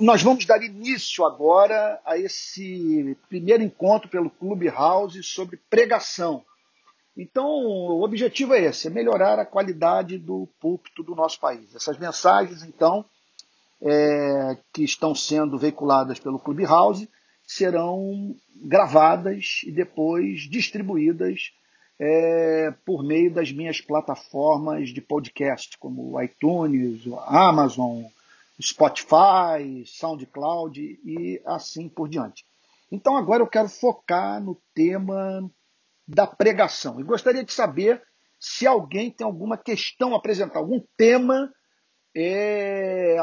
Nós vamos dar início agora a esse primeiro encontro pelo Clube House sobre pregação. Então, o objetivo é esse, é melhorar a qualidade do púlpito do nosso país. Essas mensagens, então, é, que estão sendo veiculadas pelo Clube House serão gravadas e depois distribuídas é, por meio das minhas plataformas de podcast, como iTunes, Amazon, Spotify, SoundCloud e assim por diante. Então agora eu quero focar no tema da pregação. E gostaria de saber se alguém tem alguma questão a apresentar, algum tema, é,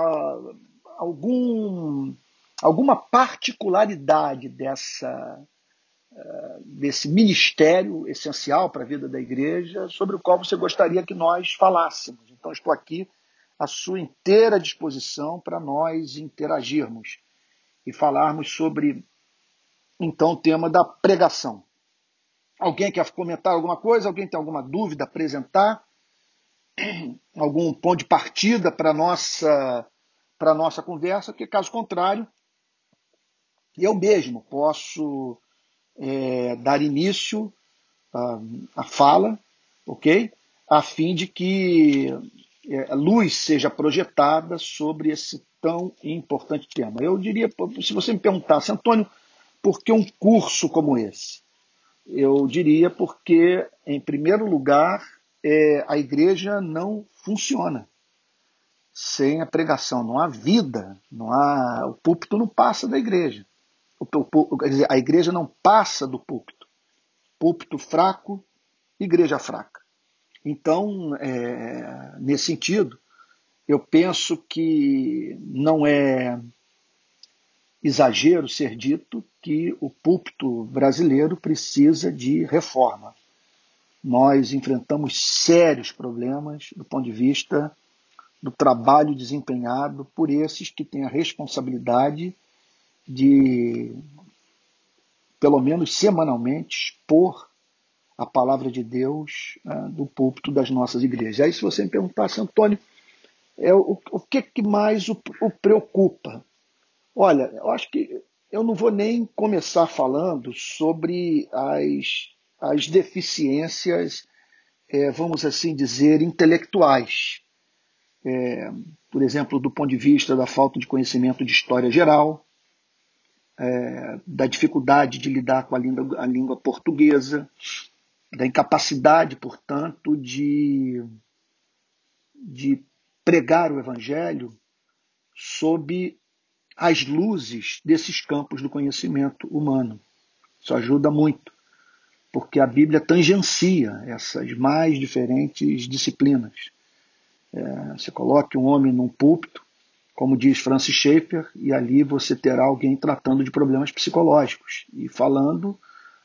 algum, alguma particularidade dessa, desse ministério essencial para a vida da igreja, sobre o qual você gostaria que nós falássemos. Então estou aqui à sua inteira disposição para nós interagirmos e falarmos sobre então o tema da pregação. Alguém quer comentar alguma coisa? Alguém tem alguma dúvida, apresentar? Algum ponto de partida para a nossa, nossa conversa? Porque, caso contrário, eu mesmo posso é, dar início à fala, ok? A fim de que é, luz seja projetada sobre esse tão importante tema. Eu diria, se você me perguntasse, Antônio, por que um curso como esse? Eu diria porque, em primeiro lugar, é, a igreja não funciona sem a pregação. Não há vida, não há, o púlpito não passa da igreja. O, o, dizer, a igreja não passa do púlpito. Púlpito fraco, igreja fraca. Então, é, nesse sentido, eu penso que não é exagero ser dito que o púlpito brasileiro precisa de reforma. Nós enfrentamos sérios problemas do ponto de vista do trabalho desempenhado por esses que têm a responsabilidade de, pelo menos semanalmente, expor a palavra de Deus né, do púlpito das nossas igrejas. Aí, se você me perguntasse, Antônio, é, o, o que, que mais o, o preocupa? Olha, eu acho que eu não vou nem começar falando sobre as, as deficiências, é, vamos assim dizer, intelectuais. É, por exemplo, do ponto de vista da falta de conhecimento de história geral, é, da dificuldade de lidar com a língua, a língua portuguesa, da incapacidade, portanto, de, de pregar o Evangelho sob as luzes desses campos do conhecimento humano. Isso ajuda muito, porque a Bíblia tangencia essas mais diferentes disciplinas. É, você coloque um homem num púlpito, como diz Francis Schaeffer, e ali você terá alguém tratando de problemas psicológicos e falando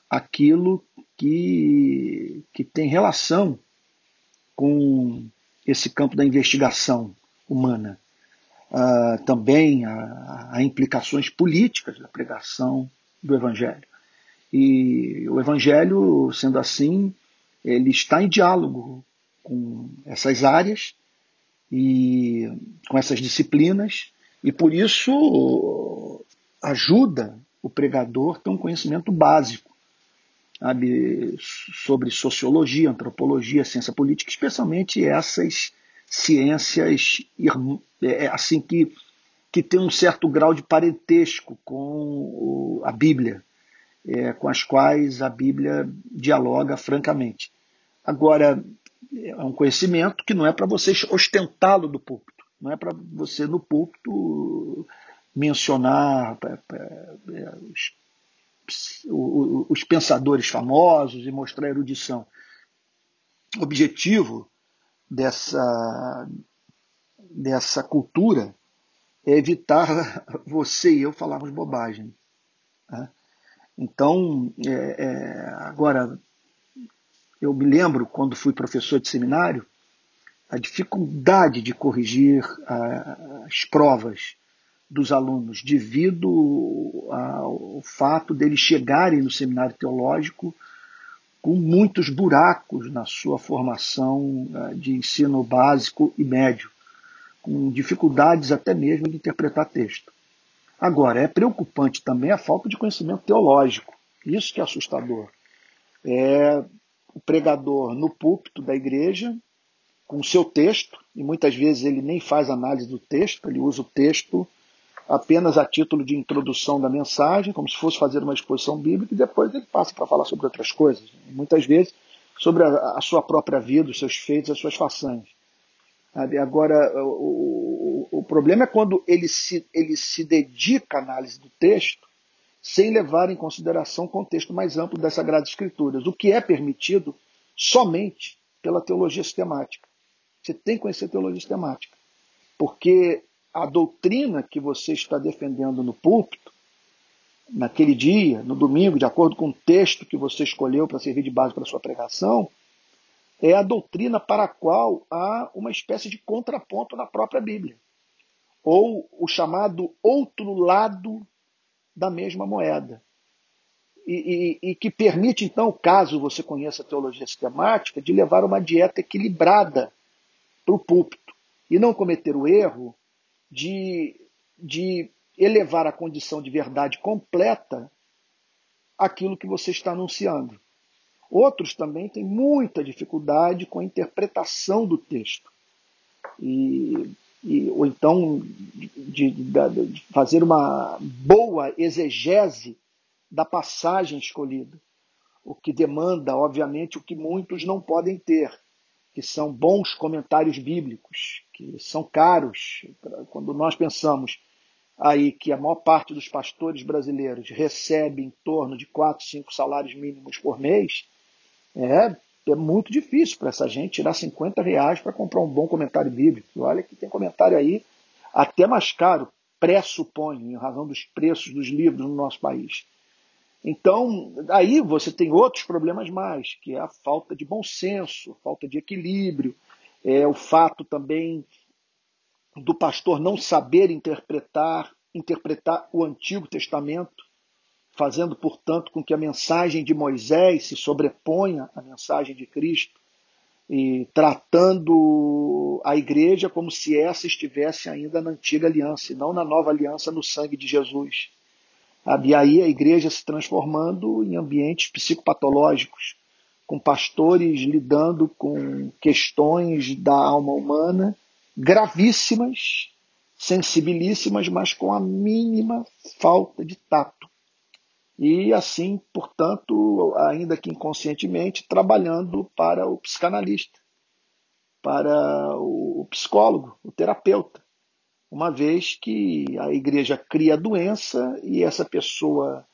aquilo que, que tem relação com esse campo da investigação humana. Uh, também há, implicações políticas da pregação do Evangelho. E o Evangelho, sendo assim, ele está em diálogo com essas áreas e com essas disciplinas, e por isso ajuda o pregador a ter um conhecimento básico sabe, sobre sociologia, antropologia, ciência política, especialmente essas ciências é, é, assim que, que tem um certo grau de parentesco com a Bíblia, é, com as quais a Bíblia dialoga francamente. Agora, é um conhecimento que não é para você ostentá-lo do púlpito, não é para você no púlpito mencionar é, os os pensadores famosos e mostrar a erudição. O objetivo dessa, dessa cultura é evitar você e eu falarmos bobagem. Né? Então, é, é, agora, eu me lembro quando fui professor de seminário, a dificuldade de corrigir as provas dos alunos devido ao fato deles chegarem no seminário teológico com muitos buracos na sua formação eh, de ensino básico e médio, com dificuldades até mesmo de interpretar texto. Agora, é preocupante também a falta de conhecimento teológico. Isso que é assustador. É o pregador no púlpito da igreja, com o seu texto, e muitas vezes ele nem faz análise do texto, ele usa o texto apenas a título de introdução da mensagem, como se fosse fazer uma exposição bíblica, e depois ele passa para falar sobre outras coisas. Muitas vezes sobre a, a sua própria vida, os seus feitos, as suas façanhas. Agora, o, o, o, problema é quando ele se, ele se dedica à análise do texto sem levar em consideração o contexto mais amplo das Sagradas Escrituras, o que é permitido somente pela teologia sistemática. Você tem que conhecer teologia sistemática, porque a doutrina que você está defendendo no púlpito, naquele dia, no domingo, de acordo com o texto que você escolheu para servir de base para a sua pregação, é a doutrina para a qual há uma espécie de contraponto na própria Bíblia, ou o chamado outro lado da mesma moeda. E, e, e, que permite, então, caso você conheça a teologia sistemática, de levar uma dieta equilibrada para o púlpito e não cometer o erro de, de elevar a condição de verdade completa aquilo que você está anunciando. Outros também têm muita dificuldade com a interpretação do texto. E, e ou então de, de, de fazer uma boa exegese da passagem escolhida. O que demanda, obviamente, o que muitos não podem ter, que são bons comentários bíblicos, que são caros. Quando nós pensamos aí que a maior parte dos pastores brasileiros recebe em torno de 4, 5 salários mínimos por mês, é, é muito difícil para essa gente tirar 50 reais para comprar um bom comentário bíblico. E olha que tem comentário aí até mais caro, pressupõe, em razão dos preços dos livros no nosso país. Então, aí você tem outros problemas mais, que é a falta de bom senso, a falta de equilíbrio, é o fato também do pastor não saber interpretar, interpretar o Antigo Testamento fazendo, portanto, com que a mensagem de Moisés se sobreponha à mensagem de Cristo e tratando a igreja como se essa estivesse ainda na antiga aliança e não na nova aliança no sangue de Jesus. E aí a igreja se transformando em ambientes psicopatológicos, com pastores lidando com questões da alma humana gravíssimas, sensibilíssimas, mas com a mínima falta de tato. E assim, portanto, ainda que inconscientemente, trabalhando para o psicanalista, para o psicólogo, o terapeuta, uma vez que a igreja cria a doença e essa pessoa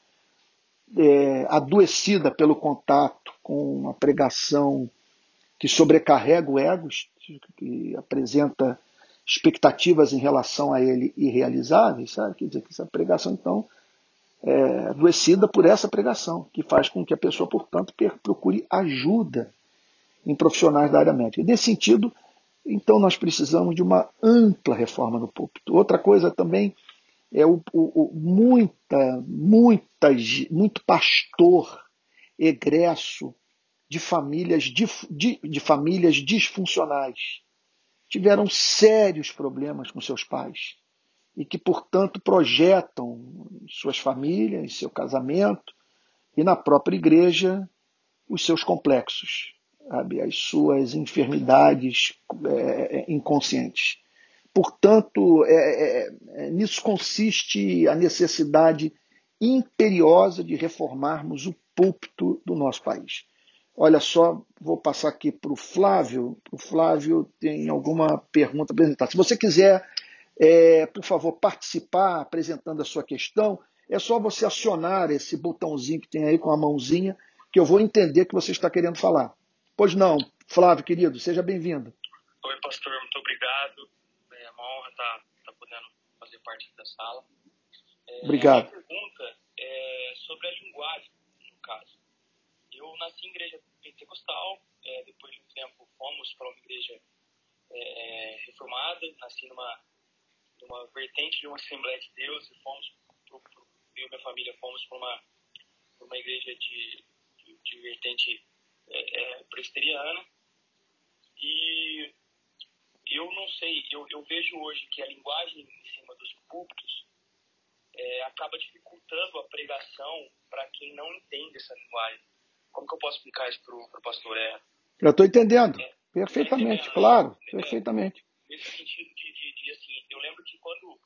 é, adoecida pelo contato com uma pregação que sobrecarrega o ego, que apresenta expectativas em relação a ele irrealizáveis, sabe? Quer dizer que essa pregação, então, é, adoecida por essa pregação, que faz com que a pessoa, portanto, procure ajuda em profissionais da área médica. Nesse sentido, então, nós precisamos de uma ampla reforma no púlpito. Outra coisa também é o, o, o muita, muita, muito pastor egresso de famílias, de, de, de famílias disfuncionais. Tiveram sérios problemas com seus pais e que, portanto, projetam suas famílias, seu casamento e na própria igreja os seus complexos, sabe? as suas enfermidades é, é inconscientes. Portanto, é, é, é, nisso consiste a necessidade imperiosa de reformarmos o púlpito do nosso país. Olha só, vou passar aqui para o Flávio. O Flávio tem alguma pergunta a apresentar. Se você quiser é, por favor, participar apresentando a sua questão, é só você acionar esse botãozinho que tem aí com a mãozinha, que eu vou entender que você está querendo falar. Pois não, Flávio, querido, seja bem-vindo. Oi, pastor, muito obrigado. É uma honra estar, estar podendo fazer parte da sala. É, obrigado. A pergunta é sobre a linguagem, no caso. Eu nasci em igreja pentecostal, é, depois de um tempo fomos para uma igreja é, reformada, nasci numa uma vertente de uma Assembleia de Deus e fomos, pro, pro, eu e minha família fomos para uma, uma igreja de, de, de vertente é, é, presbiteriana. E eu não sei, eu, eu vejo hoje que a linguagem em cima dos púlpitos, é, é, acaba dificultando a pregação para quem não entende essa linguagem. Como que eu posso explicar isso para o pastor? É, eu estou entendendo. É, perfeitamente, tá claro. É, perfeitamente. Nesse sentido de, de, de, assim, eu lembro que quando,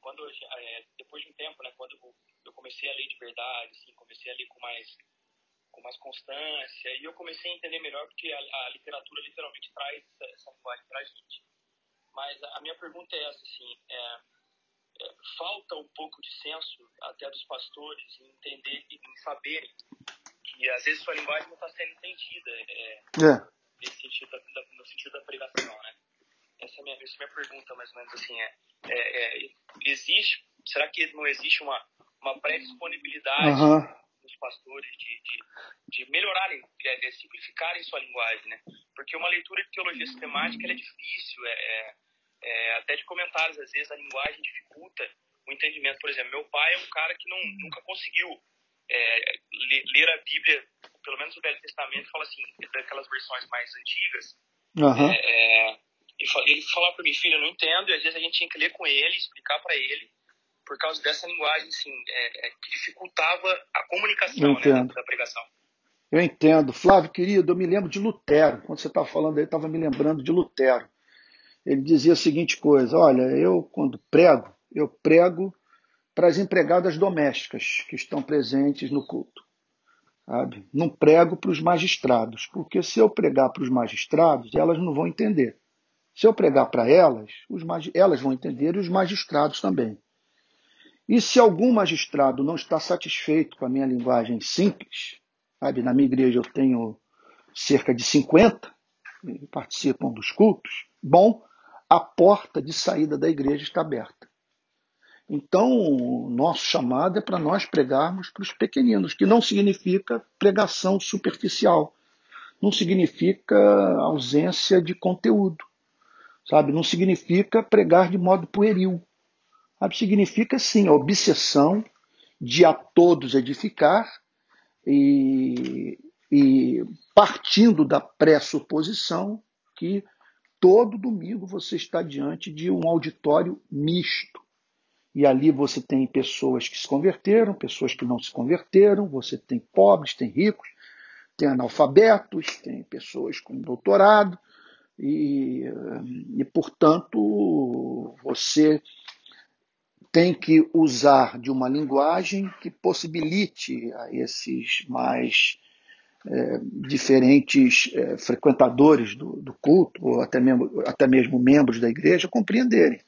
quando é, depois de um tempo, né, quando eu comecei a ler de verdade, assim, comecei a ler com mais com mais constância, e eu comecei a entender melhor porque a, a literatura literalmente traz essa, linguagem para a gente. Mas a, minha pergunta é essa, assim, é, é, falta um pouco de senso até dos pastores em entender, em saberem que às vezes sua linguagem não está sendo entendida é, é. Sentido da, no sentido da pregação, né? Essa é a minha, essa é a minha pergunta, mais ou menos assim, é, é, é existe, será que não existe uma, uma pré-disponibilidade uhum. Dos pastores de, de, de melhorarem, de, de, simplificarem sua linguagem, né? Porque uma leitura de teologia sistemática é difícil, é, é, até de comentários, às vezes a linguagem dificulta o entendimento. Por exemplo, meu pai é um cara que não, nunca conseguiu é, ler a Bíblia, pelo menos o Velho Testamento, fala assim, daquelas versões mais antigas. Uhum. É, ele falava para mim, filho, eu não entendo, e às vezes a gente tinha que ler com ele, explicar para ele, por causa dessa linguagem, assim, é, que dificultava a comunicação né, da pregação. Eu entendo. Flávio, querido, eu me lembro de Lutero. Quando você estava falando aí, estava me lembrando de Lutero. Ele dizia a seguinte coisa: Olha, eu, quando prego, eu prego para as empregadas domésticas que estão presentes no culto. Sabe? Não prego para os magistrados, porque se eu pregar para os magistrados, elas não vão entender. Se eu pregar para elas, os, elas vão entender e os magistrados também. E se algum magistrado não está satisfeito com a minha linguagem simples, sabe? na minha igreja eu tenho cerca de 50 que participam dos cultos, bom, a porta de saída da igreja está aberta. Então, o nosso chamado é para nós pregarmos para os pequeninos, que não significa pregação superficial, não significa ausência de conteúdo, sabe? Não significa pregar de modo pueril. Significa, sim, a obsessão de a todos edificar e, e partindo da pressuposição que todo domingo você está diante de um auditório misto. E ali você tem pessoas que se converteram, pessoas que não se converteram, você tem pobres, tem ricos, tem analfabetos, tem pessoas com doutorado, e, e portanto você tem que usar de uma linguagem que possibilite a esses mais é, diferentes é, frequentadores do, do, culto, ou até mesmo, até mesmo membros da igreja, compreenderem.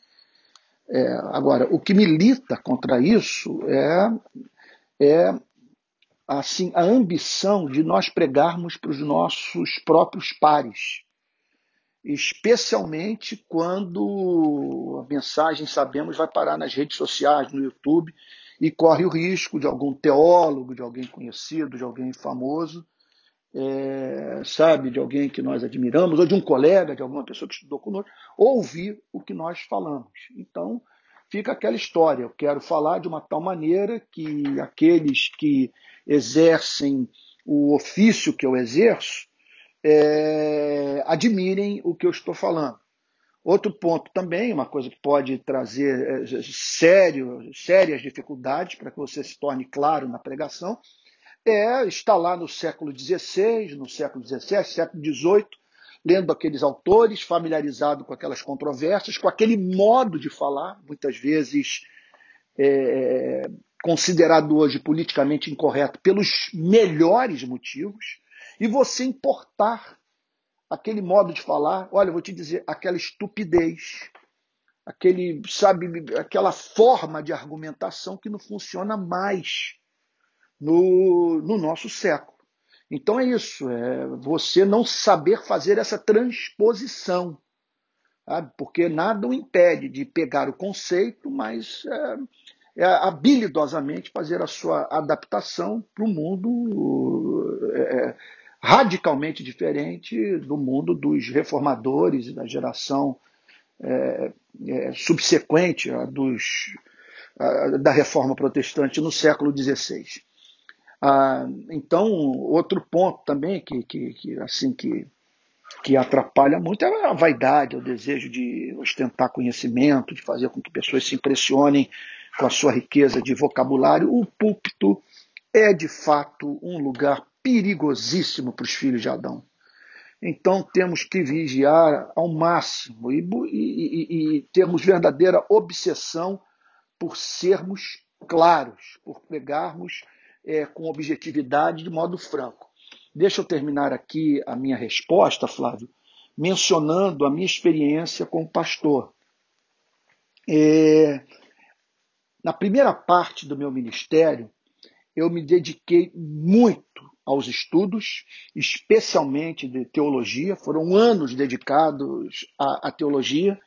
É, agora, o que milita contra isso é, é assim a ambição de nós pregarmos para os nossos próprios pares, especialmente quando a mensagem, sabemos, vai parar nas redes sociais, no YouTube, e corre o risco de algum teólogo, de alguém conhecido, de alguém famoso, é, sabe, de alguém que nós admiramos, ou de um colega, de alguma pessoa que estudou conosco, ouvir o que nós falamos. Então, fica aquela história. Eu quero falar de uma tal maneira que aqueles que exercem o ofício que eu exerço é, admirem o que eu estou falando. Outro ponto também, uma coisa que pode trazer é, sério, sérias dificuldades para que você se torne claro na pregação, é estar lá no século XVI, no século XVII, século XVIII, lendo aqueles autores, familiarizado com aquelas controvérsias, com aquele modo de falar, muitas vezes é, considerado hoje politicamente incorreto pelos melhores motivos, e você importar aquele modo de falar, olha, eu vou te dizer, aquela estupidez, aquele, sabe, aquela forma de argumentação que não funciona mais no, no nosso século. Então é isso, é você não saber fazer essa transposição, sabe? porque nada o impede de pegar o conceito, mas é, é habilidosamente fazer a sua adaptação para um mundo é, radicalmente diferente do mundo dos reformadores e da geração é, é, subsequente a dos, a, da reforma protestante no século XVI. Ah, então, outro ponto também que, que, que, assim que, que atrapalha muito é a vaidade, o desejo de ostentar conhecimento, de fazer com que pessoas se impressionem com a sua riqueza de vocabulário, o púlpito é de fato um lugar perigosíssimo para os filhos de Adão. Então temos que vigiar ao máximo e, e, e, termos verdadeira obsessão por sermos claros, por pregarmos é, com objetividade, de modo franco. Deixa eu terminar aqui a minha resposta, Flávio, mencionando a minha experiência como pastor. É, na primeira parte do meu ministério, eu me dediquei muito aos estudos, especialmente de teologia. Foram anos dedicados à, à teologia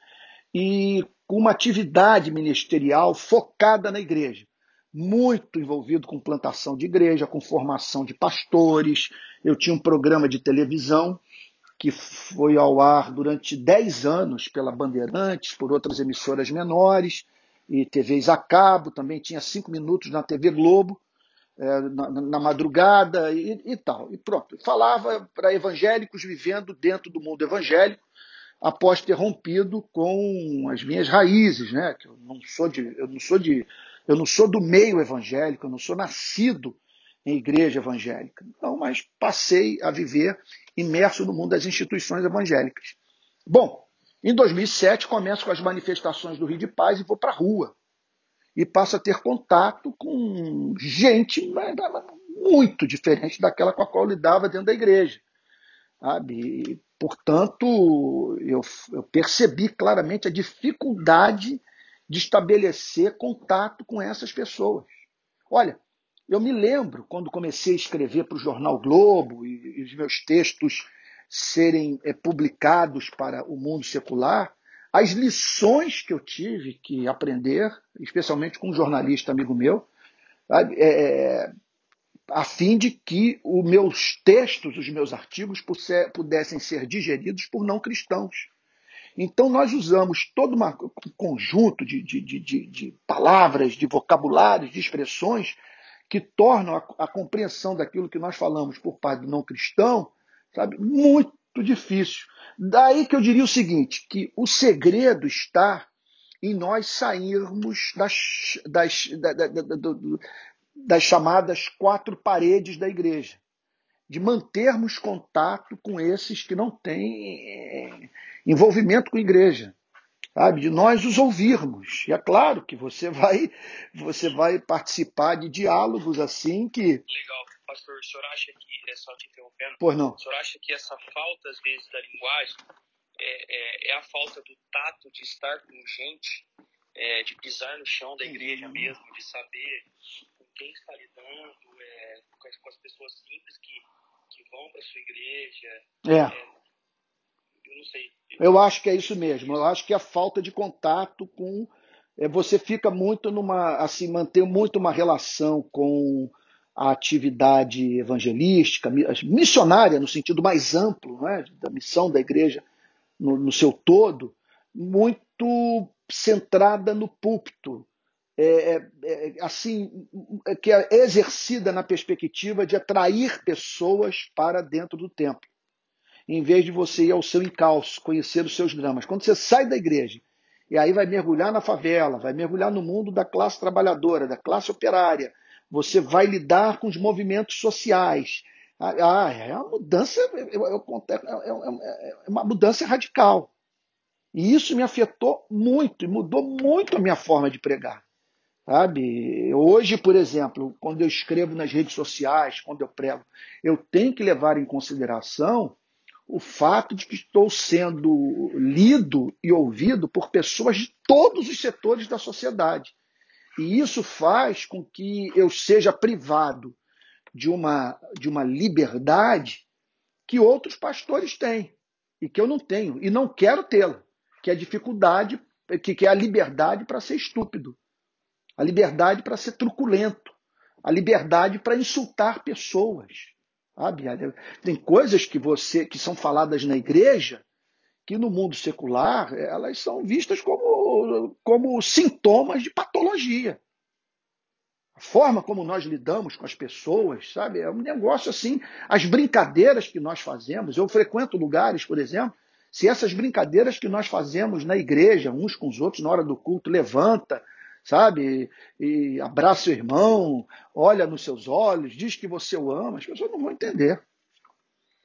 e com uma atividade ministerial focada na igreja. Muito envolvido com plantação de igreja, com formação de pastores. Eu tinha um programa de televisão que foi ao ar durante 10 anos pela Bandeirantes, por outras emissoras menores, e TVs a cabo, também tinha cinco minutos na TV Globo, é, na, na, madrugada e, e, tal. E pronto. Falava para evangélicos vivendo dentro do mundo evangélico, após ter rompido com as minhas raízes, né? Que eu não sou de, eu não sou de, eu não sou do meio evangélico, eu não sou nascido em igreja evangélica. Então, mas passei a viver imerso no mundo das instituições evangélicas. Bom, em 2007 começo com as manifestações do Rio de Paz e vou para a rua e passa a ter contato com gente muito diferente daquela com a qual lidava dentro da igreja. Sabe? E, portanto, eu, eu percebi claramente a dificuldade de estabelecer contato com essas pessoas. Olha, eu me lembro quando comecei a escrever para o jornal Globo e, e os meus textos serem é, publicados para o mundo secular, as lições que eu tive que aprender, especialmente com um jornalista amigo meu, é, a fim de que os meus textos, os meus artigos pudessem ser digeridos por não cristãos. Então, nós usamos todo uma, um conjunto de, de, de, de, palavras, de vocabulários, de expressões que tornam a, a compreensão daquilo que nós falamos por parte do não cristão sabe, muito difícil. Daí que eu diria o seguinte, que o segredo está em nós sairmos das, das, da, da, da, das chamadas quatro paredes da igreja, de mantermos contato com esses que não têm eh, envolvimento com a igreja, sabe? De nós os ouvirmos. E é claro que você vai, você vai participar de diálogos assim que Legal pastor, o senhor acha que, é só te interrompendo, pois não. o senhor acha que essa falta, às vezes, da linguagem é, é, é a falta do tato de estar com gente, é, de pisar no chão da igreja uhum. mesmo, de saber com quem está lidando, é, com, as, com, as, pessoas simples que, que vão para sua igreja. É. é. eu não sei. Eu acho que é isso mesmo. Eu acho que a falta de contato com é, você fica muito numa assim manter muito uma relação com a atividade evangelística, missionária no sentido mais amplo, né, da missão da igreja no, no seu todo, muito centrada no púlpito, é, é, é, assim, é, que é exercida na perspectiva de atrair pessoas para dentro do templo, em vez de você ir ao seu encalço, conhecer os seus dramas. Quando você sai da igreja e aí vai mergulhar na favela, vai mergulhar no mundo da classe trabalhadora, da classe operária, você vai lidar com os movimentos sociais. Ah, ah é uma mudança, é, é uma mudança radical. E isso me afetou muito, e mudou muito a minha forma de pregar. Sabe? Hoje, por exemplo, quando eu escrevo nas redes sociais, quando eu prego, eu tenho que levar em consideração o fato de que estou sendo lido e ouvido por pessoas de todos os setores da sociedade. E isso faz com que eu seja privado de uma, de uma liberdade que outros pastores têm e que eu não tenho e não quero tê-la, que é a dificuldade, que, que é a liberdade para ser estúpido, a liberdade para ser truculento, a liberdade para insultar pessoas. Sabe? Tem coisas que você que são faladas na igreja que no mundo secular elas são vistas como, como sintomas de patologia. A forma como nós lidamos com as pessoas, sabe? É um negócio assim. As brincadeiras que nós fazemos, eu frequento lugares, por exemplo, se essas brincadeiras que nós fazemos na igreja, uns com os outros, na hora do culto, levanta, sabe? E abraça o irmão, olha nos seus olhos, diz que você o ama, as pessoas não vão entender.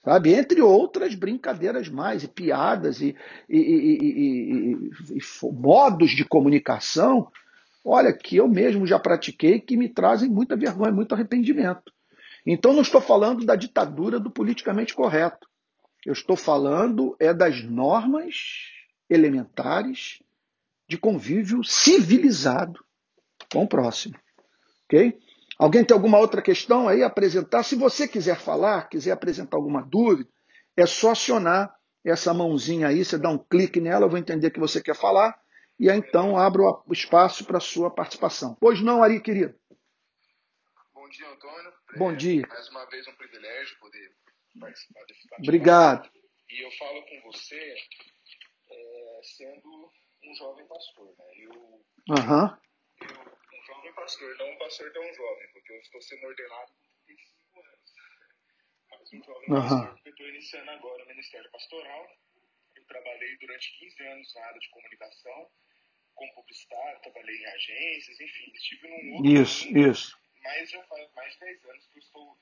Sabe? Entre outras brincadeiras mais, e piadas e, e, e, e, modos de comunicação, olha, que eu mesmo já pratiquei, que me trazem muita vergonha, muito arrependimento. Então não estou falando da ditadura do politicamente correto. Eu estou falando é das normas elementares de convívio civilizado com o próximo. Ok? Alguém tem alguma outra questão aí a apresentar? Se você quiser falar, quiser apresentar alguma dúvida, é só acionar essa mãozinha aí, você dá um clique nela, eu vou entender que você quer falar, e aí então abro o espaço para a sua participação. Pois não, Ari, querido? Bom dia, Antônio. Bom é, dia. Mais uma vez um privilégio poder participar desse bate Obrigado. E eu falo com você é, sendo um jovem pastor. Né? Eu, uhum. Pastor, não um pastor tão jovem, porque eu estou sendo ordenado com 35 anos. Mas um jovem uhum. pastor, porque eu estou iniciando agora o Ministério Pastoral. Eu trabalhei durante 15 anos na área de comunicação, como publicitário, trabalhei em agências, enfim, estive num outro Isso, mundo, isso. Mas já faz mais de 10 anos que eu estou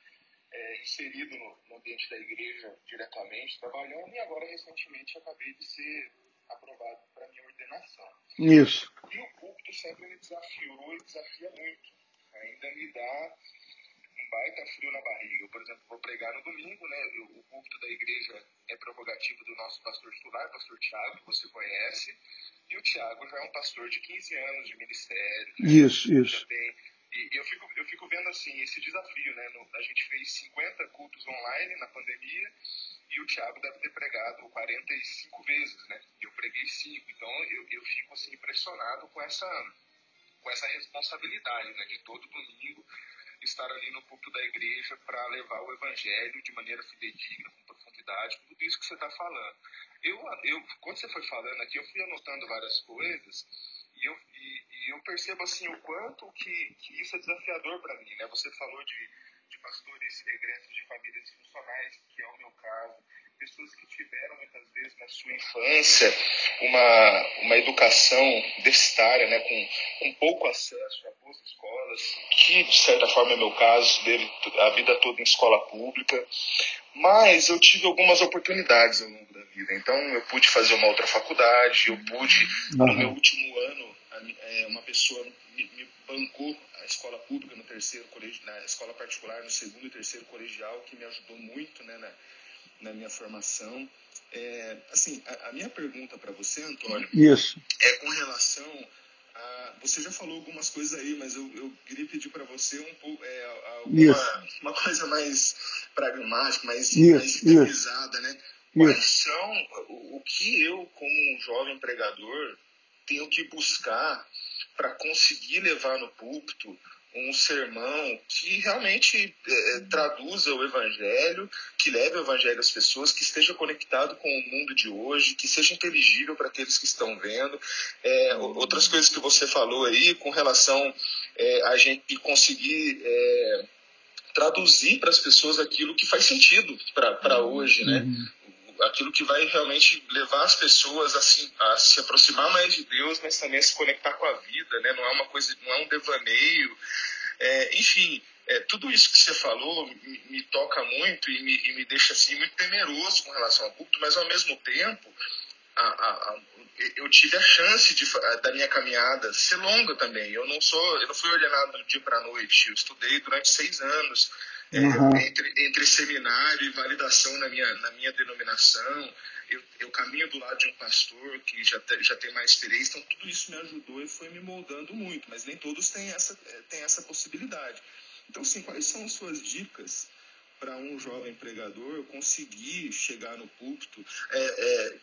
é, inserido no, no, ambiente da igreja diretamente, trabalhando, e agora recentemente acabei de ser aprovado para minha ordenação. Isso. E o púlpito sempre me desafiou e desafia muito. Ainda me dá um baita frio na barriga. Eu, por exemplo, vou pregar no domingo, né? o púlpito da igreja é prerrogativa do nosso pastor titular, pastor Tiago, que você conhece. E o Tiago já é um pastor de 15 anos de ministério. Né? Isso, isso. Já tem e eu fico, eu fico vendo assim esse desafio, né? No, a gente fez 50 cultos online na pandemia e o Thiago deve ter pregado 45 vezes, né? Eu preguei 5, então eu, eu fico assim impressionado com essa com essa responsabilidade, né? De todo domingo estar ali no culto da igreja para levar o evangelho de maneira fidedigna, com profundidade, tudo isso que você está falando. Eu, eu, quando você foi falando aqui, eu fui anotando várias coisas e eu, e, e eu percebo assim o quanto que, que isso é desafiador para mim, né? Você falou de, de pastores egressos de famílias funcionais, que é o meu caso, pessoas que tiveram muitas vezes na sua infância uma, uma educação deficitária, né, com, com pouco acesso a boas escolas, que de certa forma é meu caso, dele a vida toda em escola pública, mas eu tive algumas oportunidades ao longo da vida. Então eu pude fazer uma outra faculdade, eu pude, uhum. no meu último ano, é, uma pessoa me, me, bancou escola pública no terceiro colégio, na escola particular no segundo e terceiro colegial, que me ajudou muito né, na, na minha formação. É, assim, a, a minha pergunta para você, Antônio, Isso. é com relação a, você já falou algumas coisas aí, mas eu, eu queria pedir para você um pouco é, alguma, uma coisa mais pragmática, mais, mais idealizada, né? Quais são o, o que eu, como um jovem pregador, tenho que buscar para conseguir levar no púlpito um sermão que realmente é, traduza o evangelho, que leve o evangelho às pessoas, que esteja conectado com o mundo de hoje, que seja inteligível para aqueles que estão vendo. É, outras coisas que você falou aí com relação é, a gente conseguir é, traduzir para as pessoas aquilo que faz sentido para hoje, né? Uhum aquilo que vai realmente levar as pessoas assim, a se aproximar mais de Deus, mas também a se conectar com a vida, né? Não é uma coisa, não é um devaneio. É, enfim, é, tudo isso que você falou me, me toca muito e me, e me, deixa assim muito temeroso com relação ao culto, mas ao mesmo tempo a, a, a, eu tive a chance de, da minha caminhada ser longa também. Eu não sou, eu não fui ordenado do dia para a noite. Eu estudei durante seis anos uhum. é, entre, entre seminário e validação na minha, na minha denominação. Eu, eu, caminho do lado de um pastor que já, te, já tem mais experiência, então tudo isso me ajudou e foi me moldando muito, mas nem todos têm essa, é, têm essa possibilidade. Então, sim, quais são as suas dicas para um jovem pregador conseguir chegar no púlpito é, é,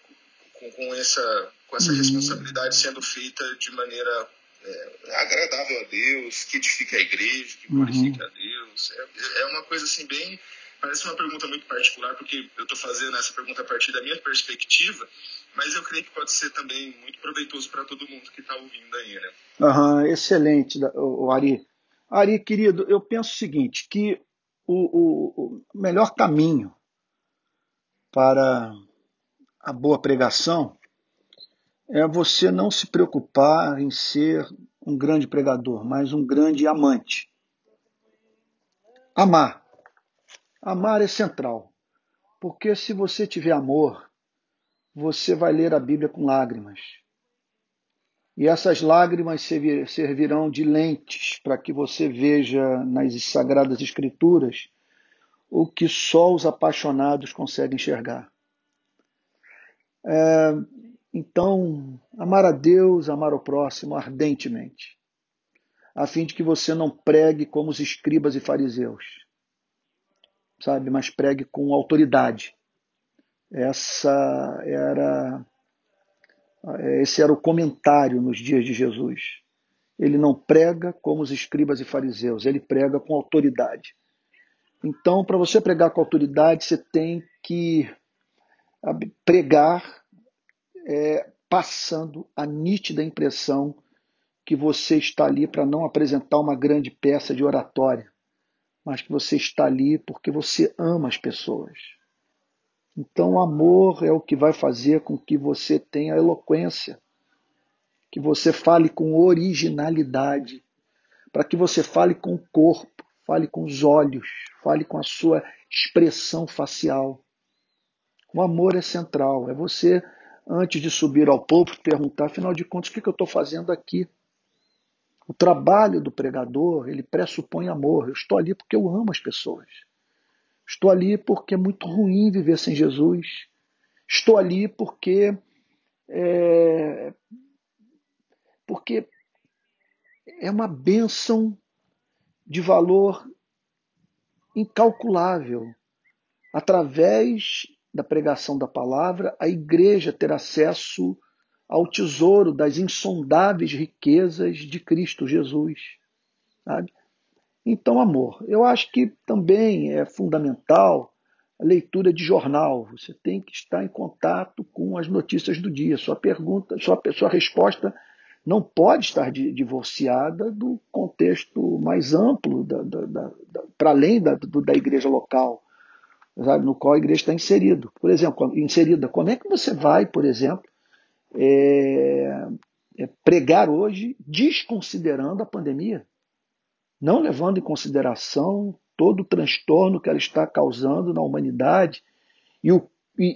com, com, essa, com essa uhum. responsabilidade sendo feita de maneira é, agradável a Deus, que edifique a igreja, que glorifique uhum. a Deus. É, é uma coisa assim bem. Parece uma pergunta muito particular, porque eu estou fazendo essa pergunta a partir da minha perspectiva, mas eu creio que pode ser também muito proveitoso para todo mundo que está ouvindo aí, né? Uhum, excelente, o Ari. Ari, querido, eu penso o seguinte, que o, o, o melhor caminho para a boa pregação é você não se preocupar em ser um grande pregador, mas um grande amante. Amar. Amar é central. Porque se você tiver amor, você vai ler a Bíblia com lágrimas. E essas lágrimas servirão de lentes para que você veja nas Sagradas Escrituras o que só os apaixonados conseguem enxergar. É, então, amar a Deus, amar o próximo ardentemente, a fim de que você não pregue como os escribas e fariseus, sabe, mas pregue com autoridade. Essa era esse era o comentário nos dias de Jesus. Ele não prega como os escribas e fariseus, ele prega com autoridade. Então, para você pregar com autoridade, você tem que pregar é, passando a nítida impressão que você está ali para não apresentar uma grande peça de oratória, mas que você está ali porque você ama as pessoas. Então, o amor é o que vai fazer com que você tenha eloquência, que você fale com originalidade, para que você fale com o corpo, fale com os olhos, fale com a sua expressão facial. O amor é central, é você, antes de subir ao púlpito, perguntar, afinal de contas, o que eu estou fazendo aqui? O trabalho do pregador, ele pressupõe amor. Eu estou ali porque eu amo as pessoas. Estou ali porque é muito ruim viver sem Jesus. Estou ali porque é, porque é uma bênção de valor incalculável. Através da pregação da palavra, a igreja ter acesso ao tesouro das insondáveis riquezas de Cristo Jesus. Sabe? Então, amor, eu acho que também é fundamental a leitura de jornal. Você tem que estar em contato com as notícias do dia. Sua pergunta, sua, sua resposta não pode estar divorciada do contexto mais amplo, da, da, da, para além da, do, da igreja local, sabe, no qual a igreja está inserido. Por exemplo, inserida. Como é que você vai, por exemplo, é, é, pregar hoje desconsiderando a pandemia? não levando em consideração todo o transtorno que ela está causando na humanidade e o, e,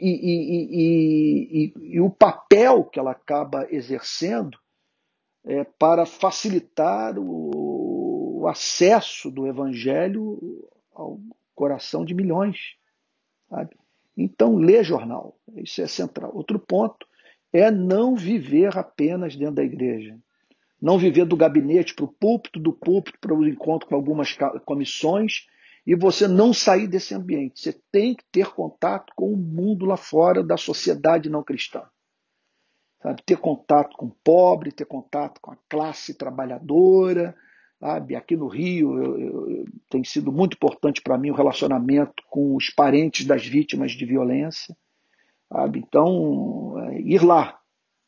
e, e, o papel que ela acaba exercendo é, para facilitar o, o, acesso do Evangelho ao coração de milhões. Sabe? Então, lê jornal, isso é central. Outro ponto é não viver apenas dentro da igreja não viver do gabinete para o púlpito, do púlpito para o encontro com algumas comissões, e você não sair desse ambiente. Você tem que ter contato com o mundo lá fora da sociedade não cristã. Sabe? Ter contato com o pobre, ter contato com a classe trabalhadora. Sabe? Aqui no Rio eu, eu, tem sido muito importante para mim o relacionamento com os parentes das vítimas de violência. Sabe? Então, é, ir lá,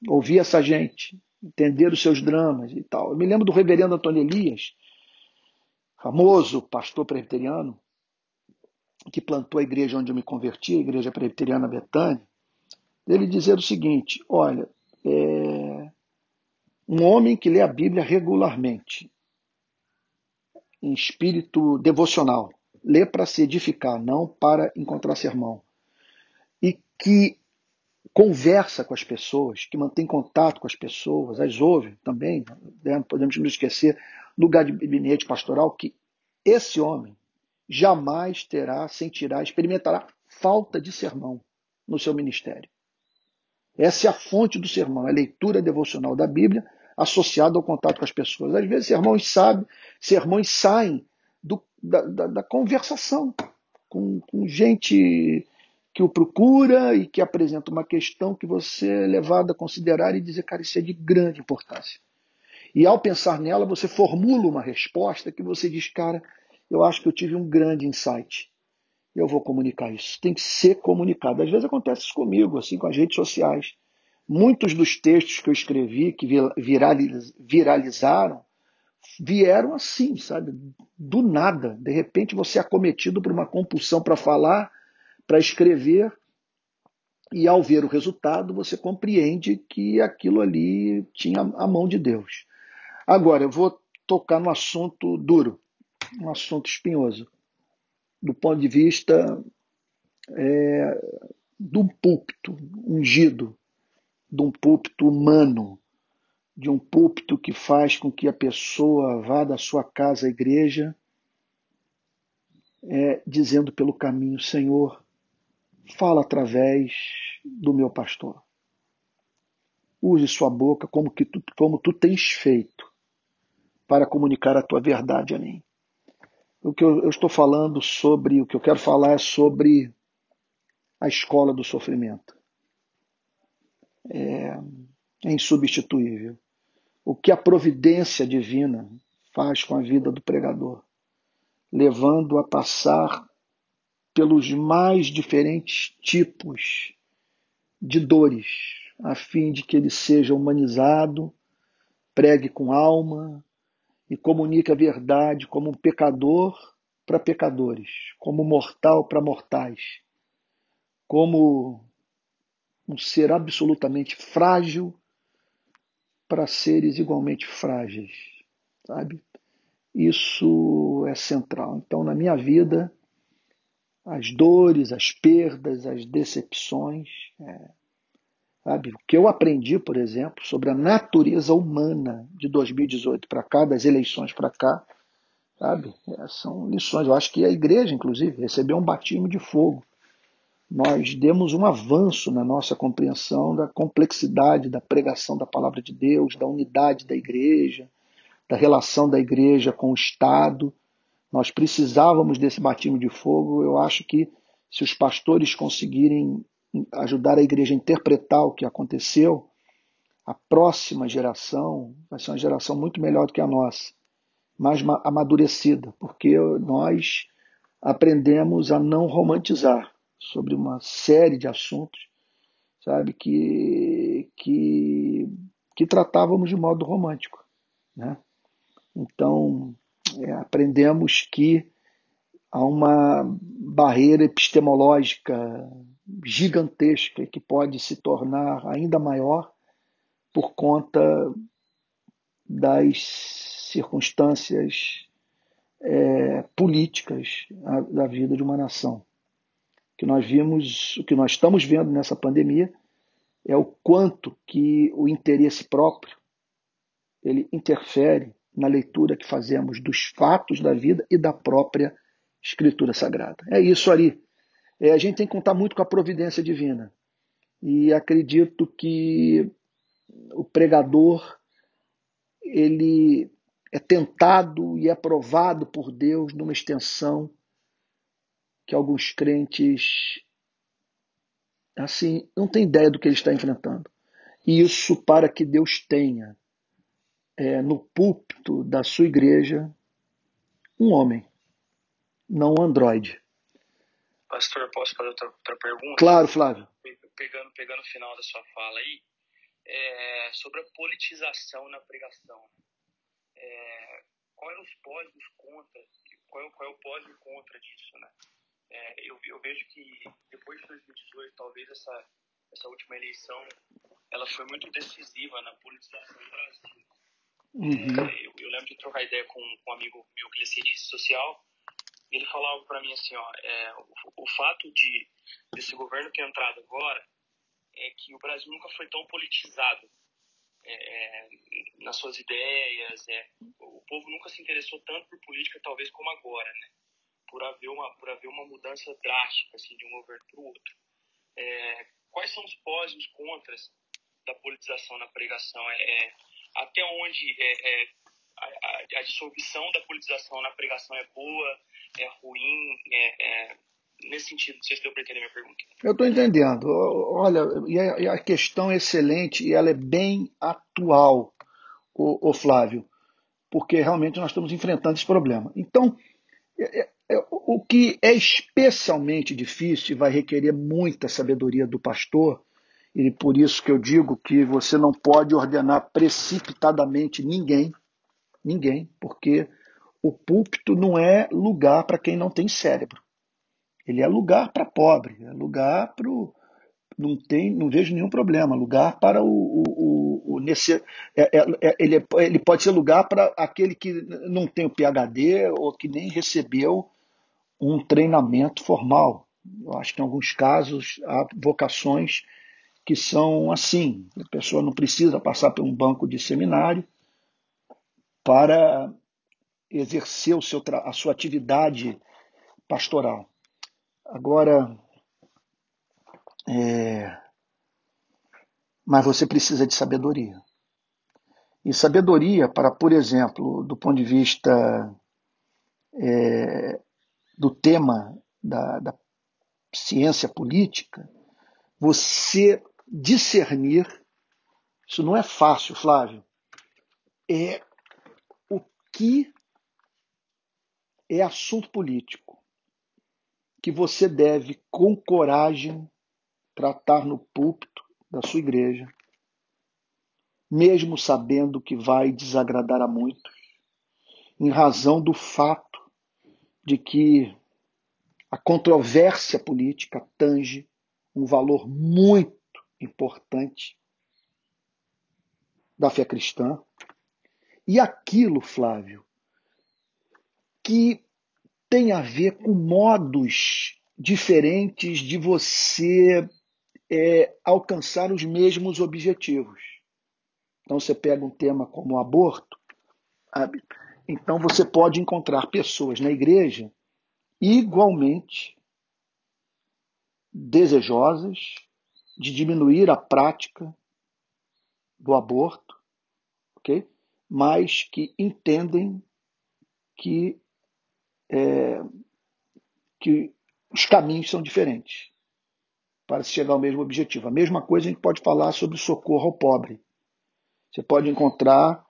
ouvir essa gente, entender os seus dramas e tal. Eu me lembro do reverendo Antônio Elias, famoso pastor presbiteriano, que plantou a igreja onde eu me converti, a igreja presbiteriana Betânia, ele dizer o seguinte: olha, é, um homem que lê a Bíblia regularmente, em espírito devocional, lê para se edificar, não para encontrar sermão, e que conversa com as pessoas, que mantém contato com as pessoas, as ouve também, né? podemos não esquecer, no gabinete pastoral, que esse homem jamais terá, sentirá, experimentará falta de sermão no seu ministério. Essa é a fonte do sermão, a leitura devocional da Bíblia associada ao contato com as pessoas. Às vezes sermões, sabe, sermões saem do, da, da, da, conversação com, com gente que o procura e que apresenta uma questão que você é levado a considerar e dizer, cara, isso é de grande importância. E ao pensar nela, você formula uma resposta que você diz, cara, eu acho que eu tive um grande insight. Eu vou comunicar isso. Tem que ser comunicado. Às vezes acontece isso comigo, assim, com as redes sociais. Muitos dos textos que eu escrevi, que viralizaram, vieram assim, sabe? Do nada. De repente você é acometido por uma compulsão para falar para escrever e ao ver o resultado você compreende que aquilo ali tinha a mão de Deus. Agora, eu vou tocar no assunto duro, um assunto espinhoso, do ponto de vista é, do púlpito ungido, de um púlpito humano, de um púlpito que faz com que a pessoa vá da sua casa à igreja, é, dizendo pelo caminho: Senhor, fala através do meu pastor. Use sua boca como, que tu, como tu tens feito para comunicar a tua verdade a mim. O que eu, eu estou falando sobre, o que eu quero falar é sobre a escola do sofrimento. É, é insubstituível. O que a providência divina faz com a vida do pregador, levando a passar pelos mais diferentes tipos de dores, a fim de que ele seja humanizado, pregue com alma e comunique a verdade como um pecador para pecadores, como mortal para mortais, como um ser absolutamente frágil para seres igualmente frágeis, sabe? Isso é central. Então, na minha vida, as dores, as perdas, as decepções, é, sabe? O que eu aprendi, por exemplo, sobre a natureza humana de 2018 para cá, das eleições para cá, sabe? É, são lições. Eu acho que a igreja, inclusive, recebeu um batismo de fogo nós demos um avanço na nossa compreensão da complexidade da pregação da palavra de Deus, da unidade da igreja, da relação da igreja com o Estado. Nós precisávamos desse batismo de fogo. Eu acho que se os pastores conseguirem ajudar a igreja a interpretar o que aconteceu, a próxima geração vai ser uma geração muito melhor do que a nossa, mais amadurecida, porque nós aprendemos a não romantizar sobre uma série de assuntos, sabe, que, que, que tratávamos de modo romântico. Né? Então, é, aprendemos que há uma barreira epistemológica gigantesca que pode se tornar ainda maior por conta das circunstâncias é, políticas da vida de uma nação que nós vimos, o que nós estamos vendo nessa pandemia é o quanto que o interesse próprio ele interfere na leitura que fazemos dos fatos da vida e da própria Escritura Sagrada. É isso ali. É, a gente tem que contar muito com a providência divina. E acredito que o pregador ele é tentado e é provado por Deus numa extensão que alguns crentes assim não têm ideia do que ele está enfrentando. E isso para que Deus tenha é, no púlpito da sua igreja um homem, não um androide. Pastor, posso fazer outra, outra pergunta? Claro, Flávio. Pegando, pegando o final da sua fala aí, é, sobre a politização na pregação. É, qual eram os pós e os contras? Qual, qual é o pós e o contra disso, né? É, eu, eu, vejo que depois de 2018, talvez essa, essa última eleição, ela foi muito decisiva na politização do Brasil. Uhum. É, eu, eu, lembro de trocar ideia com, com um amigo meu que ele é cientista social, e ele falava para mim assim, ó, é, o, o, fato de desse governo ter entrado agora é que o Brasil nunca foi tão politizado é, é nas suas ideias, é, o povo nunca se interessou tanto por política talvez como agora, né? Por haver uma, por haver uma mudança drástica assim, de um governo para o outro. É, quais são os pós e os contras da politização na pregação? É, é até onde é, é a, a, a, dissolução da politização na pregação é boa, é ruim? É, nesse sentido, não sei se deu para entender minha pergunta. Eu estou entendendo. Olha, e a, a, questão é excelente e ela é bem atual, o, o Flávio, porque realmente nós estamos enfrentando esse problema. Então, o que é especialmente difícil e vai requerer muita sabedoria do pastor, e por isso que eu digo que você não pode ordenar precipitadamente ninguém, ninguém, porque o púlpito não é lugar para quem não tem cérebro. Ele é lugar para pobre, é lugar para. Não, tem, não vejo nenhum problema, lugar para o, o, o Nesse, é, é, é ele, ele pode ser lugar para aquele que não tem o PhD ou que nem recebeu um treinamento formal. Eu acho que em alguns casos há vocações que são assim. A pessoa não precisa passar por um banco de seminário para exercer o seu, a sua atividade pastoral. Agora, é, mas você precisa de sabedoria. E sabedoria para, por exemplo, do ponto de vista é, do tema da, da ciência política, você discernir, isso não é fácil, Flávio, é o que é assunto político que você deve, com coragem, tratar no púlpito da sua igreja, mesmo sabendo que vai desagradar a muitos, em razão do fato de que a controvérsia política tange um valor muito importante da fé cristã. E aquilo, Flávio, que tem a ver com modos diferentes de você é, alcançar os mesmos objetivos. Então você pega um tema como o aborto? Então você pode encontrar pessoas na igreja igualmente desejosas de diminuir a prática do aborto, ok? Mas que entendem que, é, que os caminhos são diferentes para se chegar ao mesmo objetivo. A mesma coisa a gente pode falar sobre socorro ao pobre. Você pode encontrar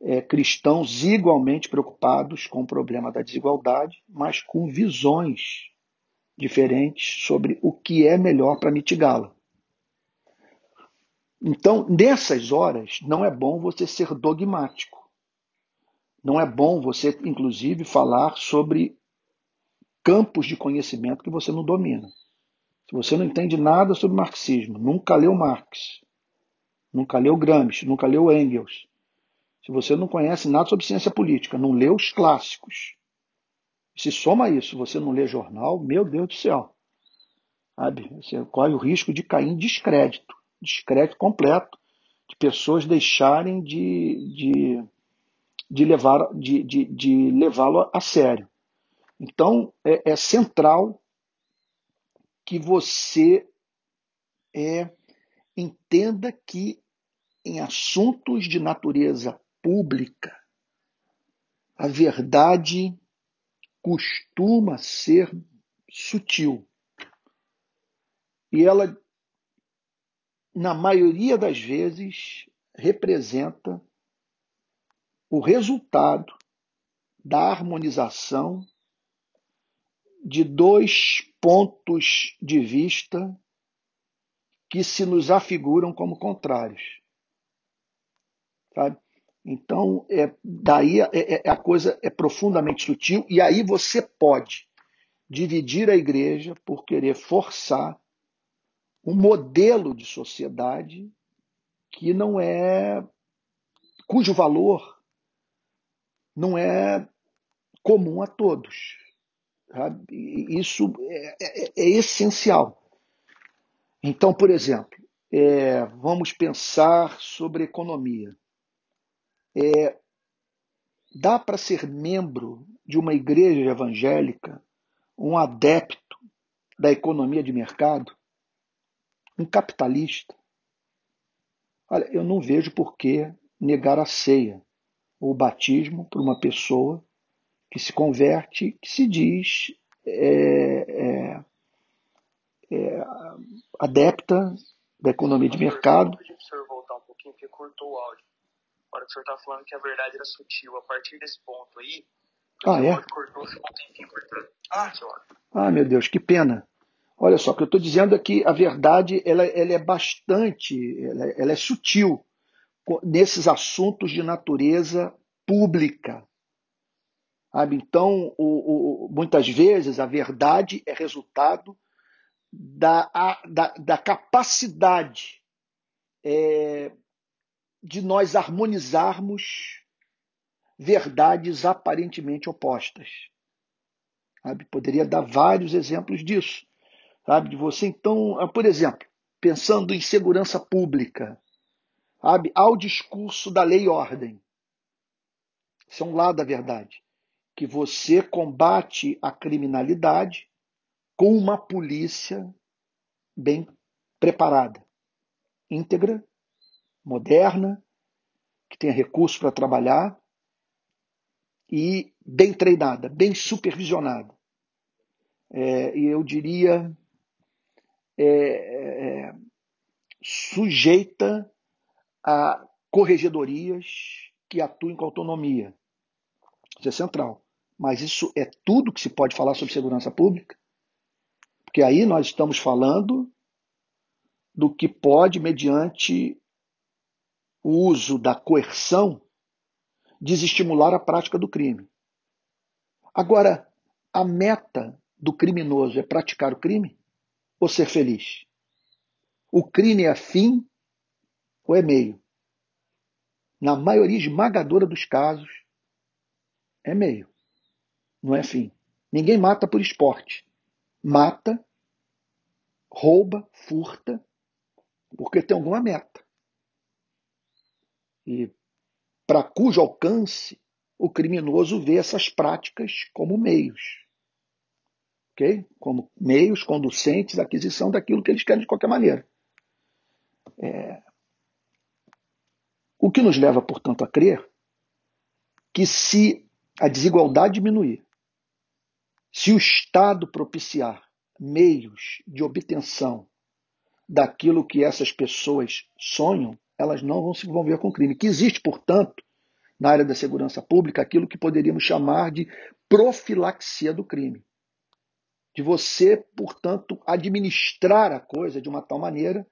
é, cristãos igualmente preocupados com o problema da desigualdade, mas com visões diferentes sobre o que é melhor para mitigá-la. Então, nessas horas, não é bom você ser dogmático. Não é bom você, inclusive, falar sobre campos de conhecimento que você não domina. Se você não entende nada sobre marxismo, nunca leu Marx, nunca leu Gramsci, nunca leu Engels, se você não conhece nada sobre ciência política, não lê os clássicos, se soma isso, você não lê jornal, meu Deus do céu. Sabe? Você corre o risco de cair em descrédito, descrédito completo, de pessoas deixarem de, de, de, levar, de, de, de levá-lo a sério. Então, é, é central que você é, entenda que em assuntos de natureza pública, a verdade costuma ser sutil. E ela, na maioria das vezes, representa o resultado da harmonização de dois pontos de vista que se nos afiguram como contrários. Sabe? Então, é, daí é, é, a coisa é profundamente sutil, e aí você pode dividir a igreja por querer forçar um modelo de sociedade que não é. cujo valor não é comum a todos. Isso é, é, é, essencial. Então, por exemplo, é, vamos pensar sobre economia. É, dá para ser membro de uma igreja evangélica, um adepto da economia de mercado, um capitalista? Olha, eu não vejo por que negar a ceia ou o batismo para uma pessoa que se converte, que se diz é, é, é, adepta da economia de mercado. O senhor voltar um pouquinho, porque cortou o áudio. A hora que o senhor estava falando que a verdade era sutil, a partir desse ponto aí, ah, é? cortou, ficou um tempinho cortando. Ah, ah, meu Deus, que pena. Olha só, o que eu estou dizendo é que a verdade ela, ela é bastante, ela, ela é sutil nesses assuntos de natureza pública. Sabe? Então, o, o, muitas vezes, a verdade é resultado da, a, da, da capacidade é, de nós harmonizarmos verdades aparentemente opostas. Sabe? Poderia dar vários exemplos disso. Sabe? De você, então, ah, por exemplo, pensando em segurança pública, sabe? ao discurso da lei e ordem. Isso é um lado da verdade. Que você combate a criminalidade com uma polícia bem preparada, íntegra, moderna, que tenha recursos para trabalhar e bem treinada, bem supervisionada. É, e eu diria é, é, sujeita a corregedorias que atuem com autonomia. Isso é central. Mas isso é tudo que se pode falar sobre segurança pública? Porque aí nós estamos falando do que pode, mediante o uso da coerção, desestimular a prática do crime. Agora, a meta do criminoso é praticar o crime ou ser feliz? O crime é fim ou é meio? Na maioria esmagadora dos casos, é meio, não é fim. Ninguém mata por esporte. Mata, rouba, furta, porque tem alguma meta. E para cujo alcance o criminoso vê essas práticas como meios. Okay? Como meios conducentes à aquisição daquilo que eles querem de qualquer maneira. É... O que nos leva, portanto, a crer que se a desigualdade diminuir, se o Estado propiciar meios de obtenção daquilo que essas pessoas sonham, elas não vão se envolver com crime. Que existe, portanto, na área da segurança pública, aquilo que poderíamos chamar de profilaxia do crime. De você, portanto, administrar a coisa de uma tal maneira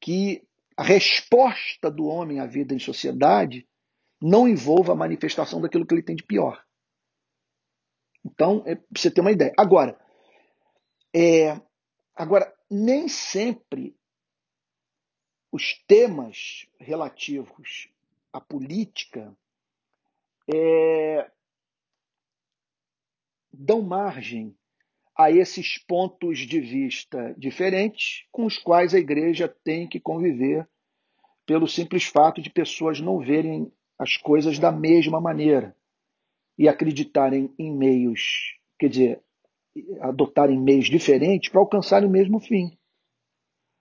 que a resposta do homem à vida em sociedade não envolva a manifestação daquilo que ele tem de pior. Então, é, você ter uma ideia. Agora, é, agora nem sempre os temas relativos à política é, dão margem a esses pontos de vista diferentes com os quais a igreja tem que conviver pelo simples fato de pessoas não verem as coisas da mesma maneira e acreditarem em meios, quer dizer, adotarem meios diferentes para alcançarem o mesmo fim.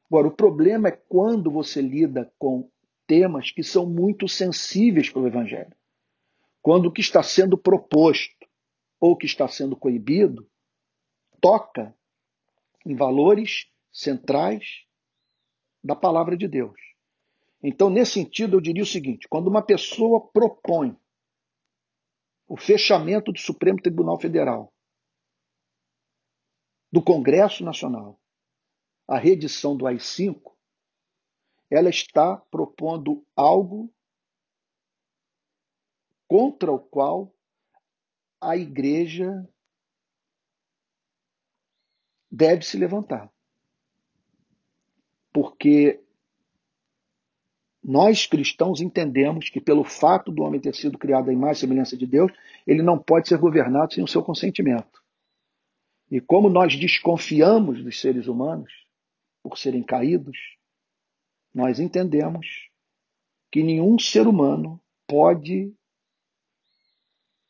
Agora, o problema é quando você lida com temas que são muito sensíveis para o Evangelho. Quando o que está sendo proposto ou que está sendo coibido toca em valores centrais da palavra de Deus. Então, nesse sentido, eu diria o seguinte: quando uma pessoa propõe o fechamento do Supremo Tribunal Federal, do Congresso Nacional, a reedição do AI-5, ela está propondo algo contra o qual a igreja deve se levantar. Porque nós cristãos entendemos que, pelo fato do homem ter sido criado à imagem e semelhança de Deus, ele não pode ser governado sem o seu consentimento. E como nós desconfiamos dos seres humanos, por serem caídos, nós entendemos que nenhum ser humano pode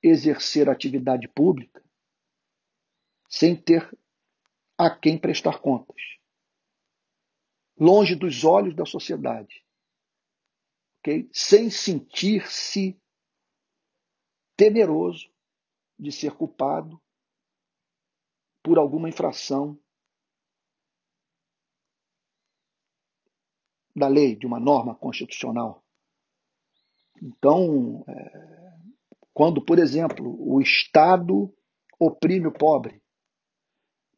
exercer atividade pública sem ter a quem prestar contas. Longe dos olhos da sociedade. Okay? Sem sentir-se temeroso de ser culpado por alguma infração da lei, de uma norma constitucional. Então, é, quando, por exemplo, o Estado oprime o pobre,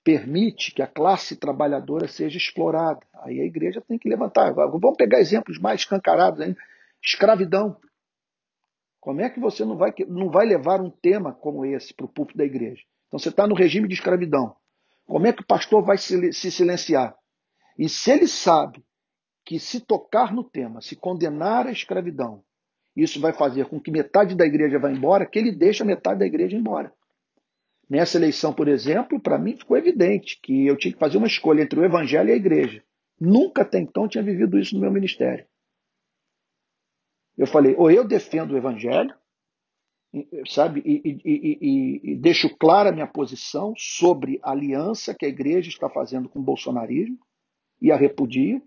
permite que a classe trabalhadora seja explorada, aí a igreja tem que levantar. Vamos pegar exemplos mais escancarados ainda. Escravidão. Como é que você não vai, não vai levar um tema como esse para o púlpito da igreja? Então você está no regime de escravidão. Como é que o pastor vai se silenciar? E se ele sabe que se tocar no tema, se condenar a escravidão, isso vai fazer com que metade da igreja vá embora, que ele deixa metade da igreja embora. Nessa eleição, por exemplo, para mim ficou evidente que eu tinha que fazer uma escolha entre o evangelho e a igreja. Nunca até então tinha vivido isso no meu ministério. Eu falei, ou eu defendo o evangelho, sabe, e, e, e, e, deixo clara a minha posição sobre a aliança que a igreja está fazendo com o bolsonarismo e a repudio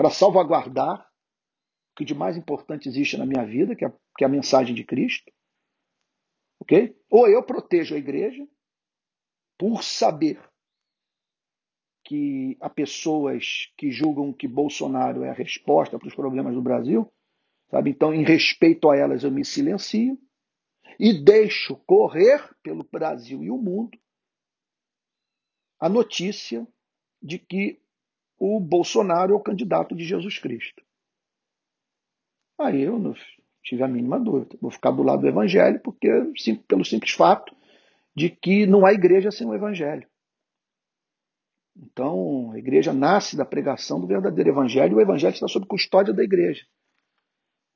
para salvaguardar o que de mais importante existe na minha vida, que é, que é a mensagem de Cristo. Ok? Ou eu protejo a igreja por saber que há pessoas que julgam que Bolsonaro é a resposta para os problemas do Brasil, sabe? Então, em respeito a elas, eu me silencio e deixo correr pelo Brasil e o mundo a notícia de que o Bolsonaro é o candidato de Jesus Cristo. Aí eu não tive a mínima dúvida. Vou ficar do lado do Evangelho, porque pelo simples fato de que não há igreja sem o Evangelho. Então, a igreja nasce da pregação do verdadeiro Evangelho e o Evangelho está sob custódia da igreja.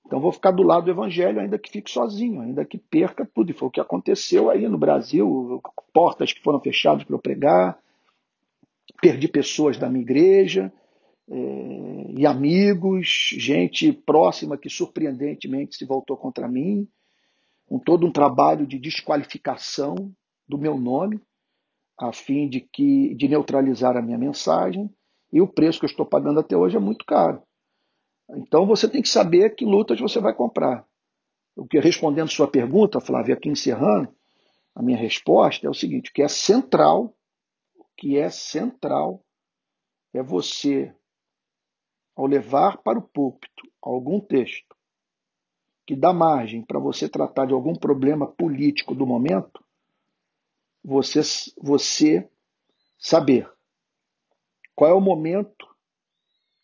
Então vou ficar do lado do evangelho, ainda que fique sozinho, ainda que perca tudo. E foi o que aconteceu aí no Brasil, portas que foram fechadas para eu pregar, perdi pessoas da minha igreja, é, e amigos, gente próxima que surpreendentemente se voltou contra mim, com todo um trabalho de desqualificação do meu nome, a fim de que de neutralizar a minha mensagem, e o preço que eu estou pagando até hoje é muito caro. Então você tem que saber que lutas você vai comprar. O que respondendo sua pergunta, Flávia, aqui encerrando, a minha resposta é o seguinte: que é central, que é central é você, ao levar para o púlpito algum texto que dá margem para você tratar de algum problema político do momento, você, você saber qual é o momento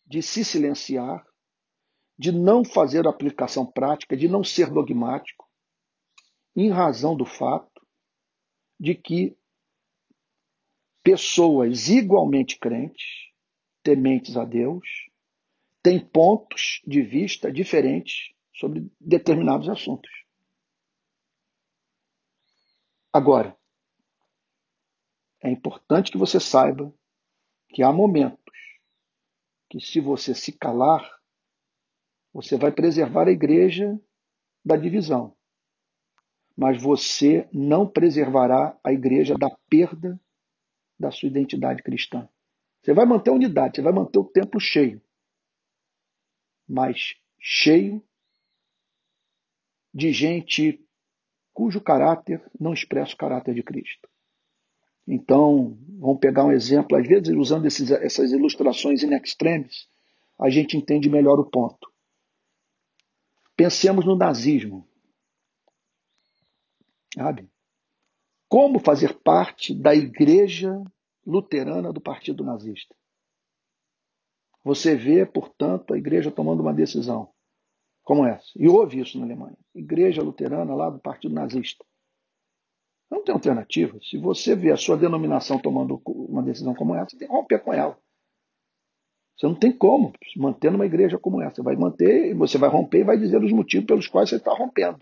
de se silenciar de não fazer aplicação prática, de não ser dogmático, em razão do fato de que pessoas igualmente crentes, tementes a Deus, têm pontos de vista diferentes sobre determinados assuntos. Agora, é importante que você saiba que há momentos que, se você se calar, você vai preservar a igreja da divisão, mas você não preservará a igreja da perda da sua identidade cristã. Você vai manter a unidade, você vai manter o templo cheio, mas cheio de gente cujo caráter não expressa o caráter de Cristo. Então, vamos pegar um exemplo, às vezes usando esses, essas ilustrações in extremis, a gente entende melhor o ponto. Pensemos no nazismo. Sabe? Como fazer parte da igreja luterana do Partido Nazista? Você vê, portanto, a igreja tomando uma decisão como essa. E houve isso na Alemanha. Igreja luterana lá do Partido Nazista. Não tem alternativa. Se você vê a sua denominação tomando uma decisão como essa, você tem que romper com ela. Você não tem como manter numa igreja como essa. Você vai manter, você vai romper e vai dizer os motivos pelos quais você está rompendo.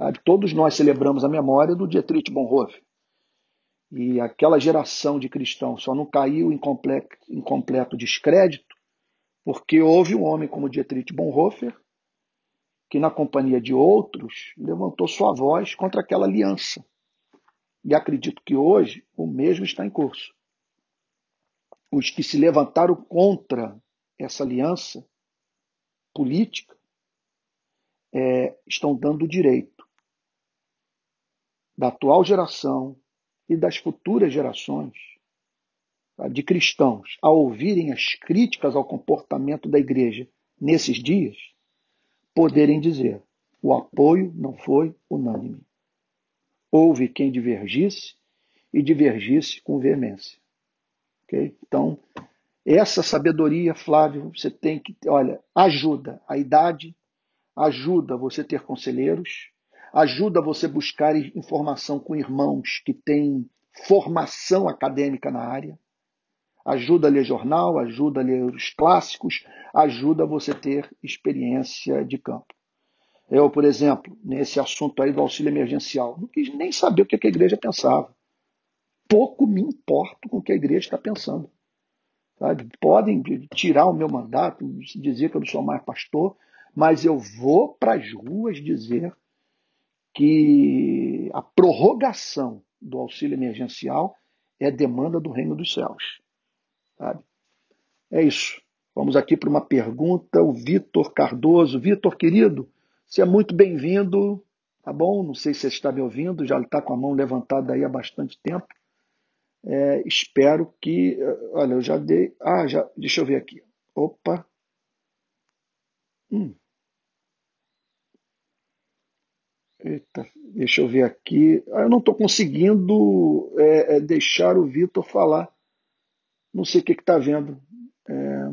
Sabe? Todos nós celebramos a memória do Dietrich Bonhoeffer. E aquela geração de cristãos só não caiu em completo, em completo descrédito porque houve um homem como Dietrich Bonhoeffer que, na companhia de outros, levantou sua voz contra aquela aliança. E acredito que hoje o mesmo está em curso os que se levantaram contra essa aliança política é, estão dando direito da atual geração e das futuras gerações tá, de cristãos a ouvirem as críticas ao comportamento da igreja nesses dias, poderem dizer: o apoio não foi unânime. Houve quem divergisse e divergisse com veemência. Okay? Então, essa sabedoria, Flávio, você tem que, olha, ajuda a idade, ajuda você ter conselheiros, ajuda você buscar informação com irmãos que têm formação acadêmica na área, Ajuda a ler jornal, ajuda a ler os clássicos, ajuda você a ter experiência de campo. Eu, por exemplo, nesse assunto aí do auxílio emergencial, não quis nem saber o que a igreja pensava. Pouco me importo com o que a igreja está pensando. Sabe? Podem tirar o meu mandato, dizer que eu não sou mais pastor, mas eu vou para as ruas dizer que a prorrogação do auxílio emergencial é demanda do reino dos céus. Sabe? É isso. Vamos aqui para uma pergunta. O Vitor Cardoso. Vitor, querido, você é muito bem-vindo, tá bom? Não sei se você está me ouvindo, já está com a mão levantada aí há bastante tempo. É, espero que. Olha, eu já dei. Ah, já. Deixa eu ver aqui. Opa. Hum. Eita, deixa eu ver aqui. Ah, eu não estou conseguindo é, é, deixar o Vitor falar. Não sei o que está vendo. É,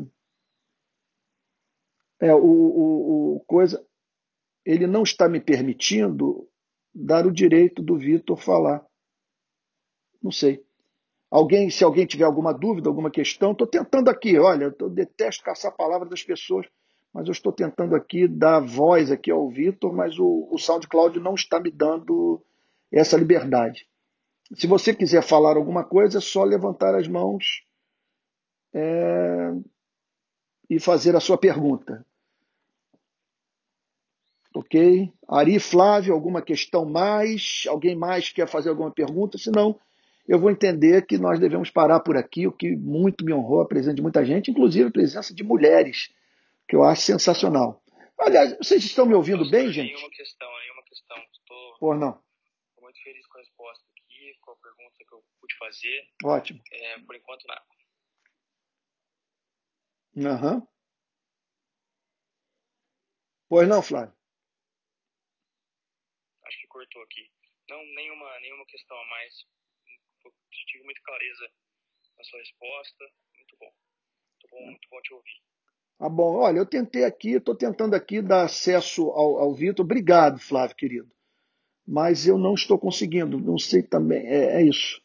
é o, o, o, coisa ele não está me permitindo dar o direito do Vitor falar. Não sei. Alguém, se alguém tiver alguma dúvida, alguma questão, estou tentando aqui, olha, eu detesto caçar a palavra das pessoas, mas eu estou tentando aqui dar voz aqui ao Vitor, mas o, o SoundCloud não está me dando essa liberdade. Se você quiser falar alguma coisa, é só levantar as mãos é, e fazer a sua pergunta. Ok? Ari, Flávio, alguma questão mais? Alguém mais quer fazer alguma pergunta? Senão, eu vou entender que nós devemos parar por aqui, o que muito me honrou a presença de muita gente, inclusive a presença de mulheres, que eu acho sensacional. Aliás, vocês estão me ouvindo bem, gente? Nenhuma questão, nenhuma questão. Estou Por não. muito feliz com a resposta aqui, com a pergunta que eu pude fazer. Ótimo. É, por enquanto, nada. Aham. Uhum. Pois não, Flávio? cortou aqui. Não, nenhuma, nenhuma questão a mais. Tive muita clareza na sua resposta. Muito bom. Muito bom, muito bom te ouvir. Tá bom. Olha, eu tentei aqui, estou tentando aqui dar acesso ao, ao Vitor. Obrigado, Flávio, querido. Mas eu não estou conseguindo. Não sei também. É, é isso.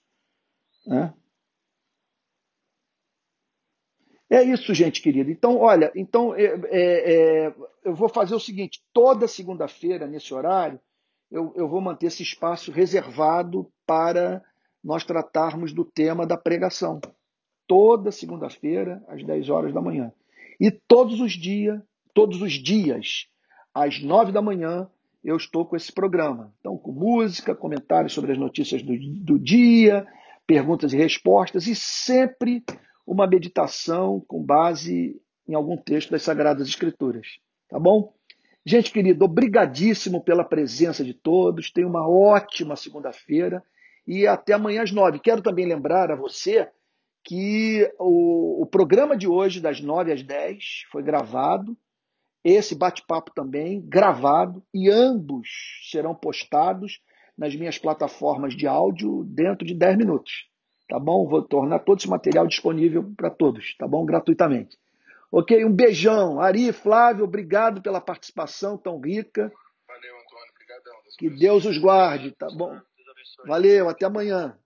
É. É isso, gente querida. Então, olha, então é, é, é eu vou fazer o seguinte: toda segunda-feira, nesse horário, eu, eu vou manter esse espaço reservado para nós tratarmos do tema da pregação. Toda segunda-feira, às 10 horas da manhã. E todos os dias, todos os dias, às 9 da manhã, eu estou com esse programa. Então, com música, comentários sobre as notícias do, do dia, perguntas e respostas, e sempre uma meditação com base em algum texto das Sagradas Escrituras. Tá bom? Gente querida, obrigadíssimo pela presença de todos. Tenha uma ótima segunda-feira e até amanhã às nove. Quero também lembrar a você que o, o programa de hoje, das nove às dez, foi gravado. Esse bate-papo também gravado e ambos serão postados nas minhas plataformas de áudio dentro de 10 minutos. Tá bom? Vou tornar todo esse material disponível para todos, tá bom? Gratuitamente. Ok? Um beijão. Ari, Flávio, obrigado pela participação tão rica. Valeu, Antônio. Obrigadão. Que Deus os guarde, tá bom? Valeu, até amanhã.